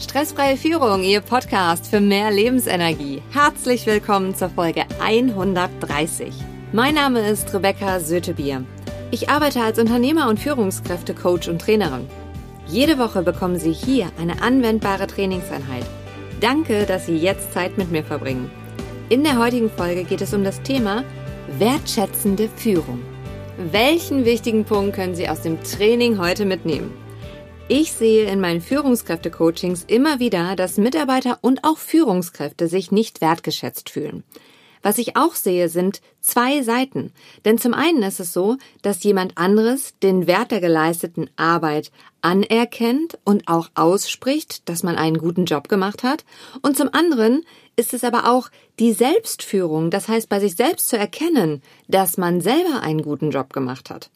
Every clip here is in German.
Stressfreie Führung, Ihr Podcast für mehr Lebensenergie. Herzlich willkommen zur Folge 130. Mein Name ist Rebecca Sötebier. Ich arbeite als Unternehmer und Führungskräftecoach und Trainerin. Jede Woche bekommen Sie hier eine anwendbare Trainingseinheit. Danke, dass Sie jetzt Zeit mit mir verbringen. In der heutigen Folge geht es um das Thema wertschätzende Führung. Welchen wichtigen Punkt können Sie aus dem Training heute mitnehmen? Ich sehe in meinen Führungskräfte-Coachings immer wieder, dass Mitarbeiter und auch Führungskräfte sich nicht wertgeschätzt fühlen. Was ich auch sehe, sind zwei Seiten. Denn zum einen ist es so, dass jemand anderes den Wert der geleisteten Arbeit anerkennt und auch ausspricht, dass man einen guten Job gemacht hat. Und zum anderen ist es aber auch die Selbstführung, das heißt bei sich selbst zu erkennen, dass man selber einen guten Job gemacht hat.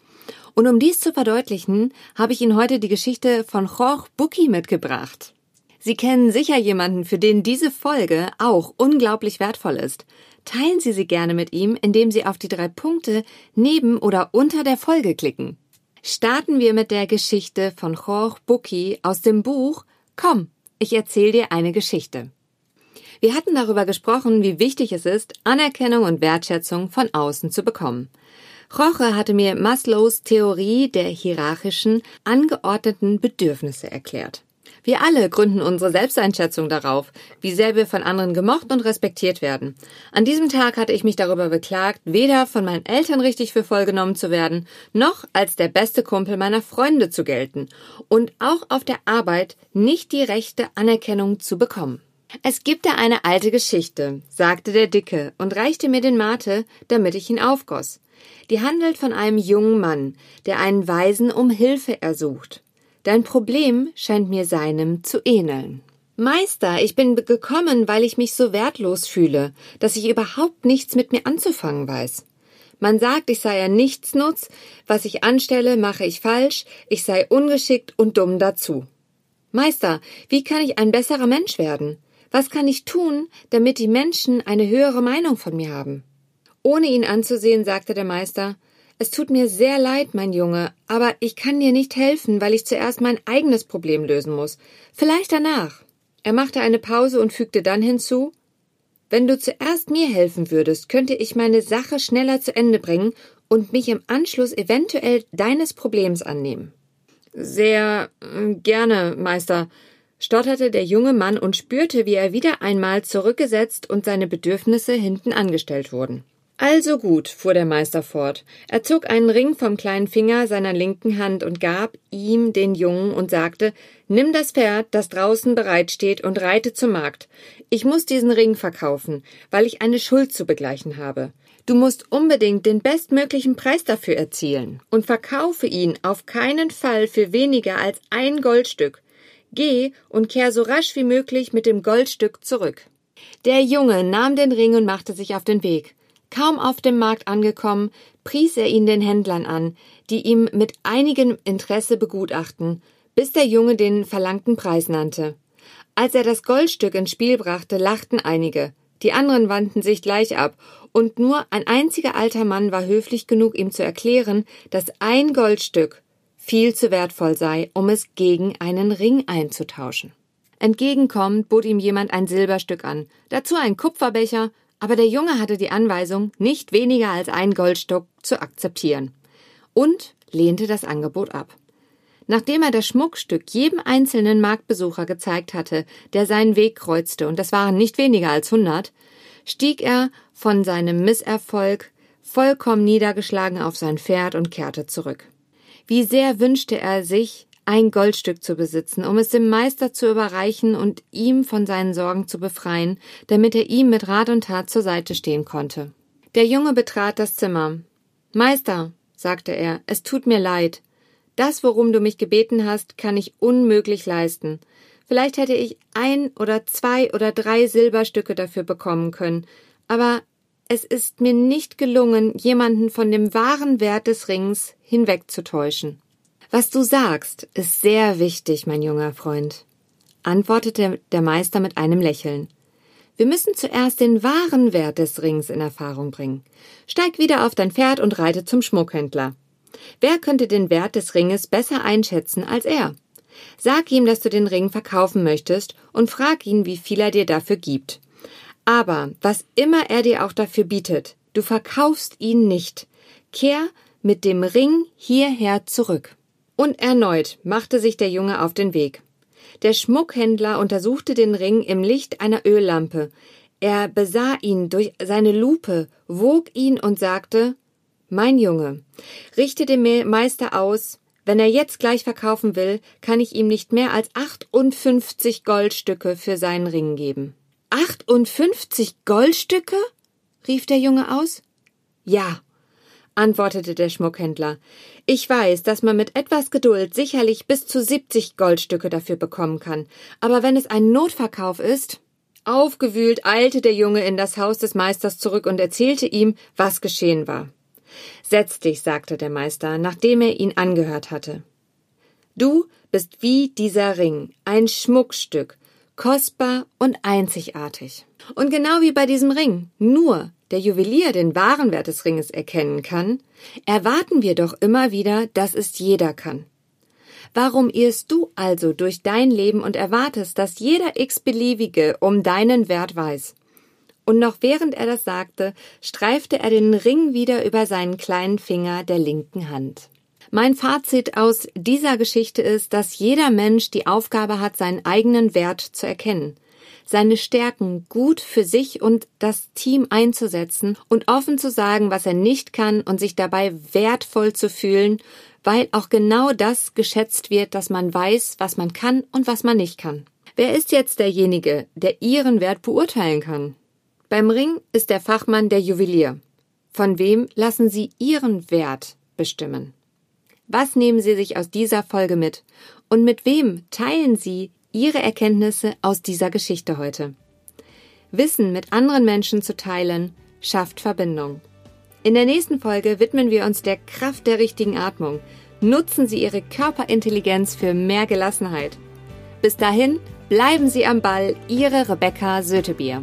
Und um dies zu verdeutlichen, habe ich Ihnen heute die Geschichte von Jorge Buki mitgebracht. Sie kennen sicher jemanden, für den diese Folge auch unglaublich wertvoll ist. Teilen Sie sie gerne mit ihm, indem Sie auf die drei Punkte neben oder unter der Folge klicken. Starten wir mit der Geschichte von Jorge Buki aus dem Buch Komm, ich erzähle dir eine Geschichte. Wir hatten darüber gesprochen, wie wichtig es ist, Anerkennung und Wertschätzung von außen zu bekommen. Roche hatte mir Maslows Theorie der hierarchischen, angeordneten Bedürfnisse erklärt. Wir alle gründen unsere Selbsteinschätzung darauf, wie sehr wir von anderen gemocht und respektiert werden. An diesem Tag hatte ich mich darüber beklagt, weder von meinen Eltern richtig für voll genommen zu werden, noch als der beste Kumpel meiner Freunde zu gelten und auch auf der Arbeit nicht die rechte Anerkennung zu bekommen. Es gibt da eine alte Geschichte, sagte der Dicke und reichte mir den Mate, damit ich ihn aufgoss. Die handelt von einem jungen Mann, der einen Weisen um Hilfe ersucht. Dein Problem scheint mir seinem zu ähneln. Meister, ich bin gekommen, weil ich mich so wertlos fühle, dass ich überhaupt nichts mit mir anzufangen weiß. Man sagt, ich sei ein Nichtsnutz, was ich anstelle, mache ich falsch, ich sei ungeschickt und dumm dazu. Meister, wie kann ich ein besserer Mensch werden? Was kann ich tun, damit die Menschen eine höhere Meinung von mir haben? Ohne ihn anzusehen, sagte der Meister Es tut mir sehr leid, mein Junge, aber ich kann dir nicht helfen, weil ich zuerst mein eigenes Problem lösen muss. Vielleicht danach. Er machte eine Pause und fügte dann hinzu Wenn du zuerst mir helfen würdest, könnte ich meine Sache schneller zu Ende bringen und mich im Anschluss eventuell deines Problems annehmen. Sehr äh, gerne, Meister, stotterte der junge Mann und spürte, wie er wieder einmal zurückgesetzt und seine Bedürfnisse hinten angestellt wurden. Also gut, fuhr der Meister fort. Er zog einen Ring vom kleinen Finger seiner linken Hand und gab ihm den Jungen und sagte, Nimm das Pferd, das draußen bereitsteht, und reite zum Markt. Ich muss diesen Ring verkaufen, weil ich eine Schuld zu begleichen habe. Du musst unbedingt den bestmöglichen Preis dafür erzielen und verkaufe ihn auf keinen Fall für weniger als ein Goldstück. Geh und kehr so rasch wie möglich mit dem Goldstück zurück. Der Junge nahm den Ring und machte sich auf den Weg. Kaum auf dem Markt angekommen, pries er ihn den Händlern an, die ihm mit einigem Interesse begutachten, bis der Junge den verlangten Preis nannte. Als er das Goldstück ins Spiel brachte, lachten einige, die anderen wandten sich gleich ab, und nur ein einziger alter Mann war höflich genug, ihm zu erklären, dass ein Goldstück viel zu wertvoll sei, um es gegen einen Ring einzutauschen. Entgegenkommend bot ihm jemand ein Silberstück an, dazu ein Kupferbecher, aber der Junge hatte die Anweisung, nicht weniger als einen Goldstock zu akzeptieren und lehnte das Angebot ab. Nachdem er das Schmuckstück jedem einzelnen Marktbesucher gezeigt hatte, der seinen Weg kreuzte, und das waren nicht weniger als hundert, stieg er von seinem Misserfolg vollkommen niedergeschlagen auf sein Pferd und kehrte zurück. Wie sehr wünschte er sich, ein Goldstück zu besitzen, um es dem Meister zu überreichen und ihm von seinen Sorgen zu befreien, damit er ihm mit Rat und Tat zur Seite stehen konnte. Der Junge betrat das Zimmer. Meister, sagte er, es tut mir leid. Das, worum du mich gebeten hast, kann ich unmöglich leisten. Vielleicht hätte ich ein oder zwei oder drei Silberstücke dafür bekommen können, aber es ist mir nicht gelungen, jemanden von dem wahren Wert des Rings hinwegzutäuschen. Was du sagst, ist sehr wichtig, mein junger Freund, antwortete der Meister mit einem Lächeln. Wir müssen zuerst den wahren Wert des Rings in Erfahrung bringen. Steig wieder auf dein Pferd und reite zum Schmuckhändler. Wer könnte den Wert des Ringes besser einschätzen als er? Sag ihm, dass du den Ring verkaufen möchtest und frag ihn, wie viel er dir dafür gibt. Aber was immer er dir auch dafür bietet, du verkaufst ihn nicht. Kehr mit dem Ring hierher zurück. Und erneut machte sich der Junge auf den Weg. Der Schmuckhändler untersuchte den Ring im Licht einer Öllampe. Er besah ihn durch seine Lupe, wog ihn und sagte Mein Junge, richte dem Meister aus, wenn er jetzt gleich verkaufen will, kann ich ihm nicht mehr als 58 Goldstücke für seinen Ring geben. 58 Goldstücke? rief der Junge aus. Ja, antwortete der Schmuckhändler. Ich weiß, dass man mit etwas Geduld sicherlich bis zu 70 Goldstücke dafür bekommen kann, aber wenn es ein Notverkauf ist. Aufgewühlt eilte der Junge in das Haus des Meisters zurück und erzählte ihm, was geschehen war. Setz dich, sagte der Meister, nachdem er ihn angehört hatte. Du bist wie dieser Ring, ein Schmuckstück, kostbar und einzigartig. Und genau wie bei diesem Ring, nur der Juwelier den wahren Wert des Ringes erkennen kann, erwarten wir doch immer wieder, dass es jeder kann. Warum irrst du also durch dein Leben und erwartest, dass jeder x-beliebige um deinen Wert weiß? Und noch während er das sagte, streifte er den Ring wieder über seinen kleinen Finger der linken Hand. Mein Fazit aus dieser Geschichte ist, dass jeder Mensch die Aufgabe hat, seinen eigenen Wert zu erkennen, seine Stärken gut für sich und das Team einzusetzen und offen zu sagen, was er nicht kann und sich dabei wertvoll zu fühlen, weil auch genau das geschätzt wird, dass man weiß, was man kann und was man nicht kann. Wer ist jetzt derjenige, der Ihren Wert beurteilen kann? Beim Ring ist der Fachmann der Juwelier. Von wem lassen Sie Ihren Wert bestimmen? Was nehmen Sie sich aus dieser Folge mit? Und mit wem teilen Sie Ihre Erkenntnisse aus dieser Geschichte heute? Wissen mit anderen Menschen zu teilen, schafft Verbindung. In der nächsten Folge widmen wir uns der Kraft der richtigen Atmung. Nutzen Sie Ihre Körperintelligenz für mehr Gelassenheit. Bis dahin, bleiben Sie am Ball, Ihre Rebecca Sötebier.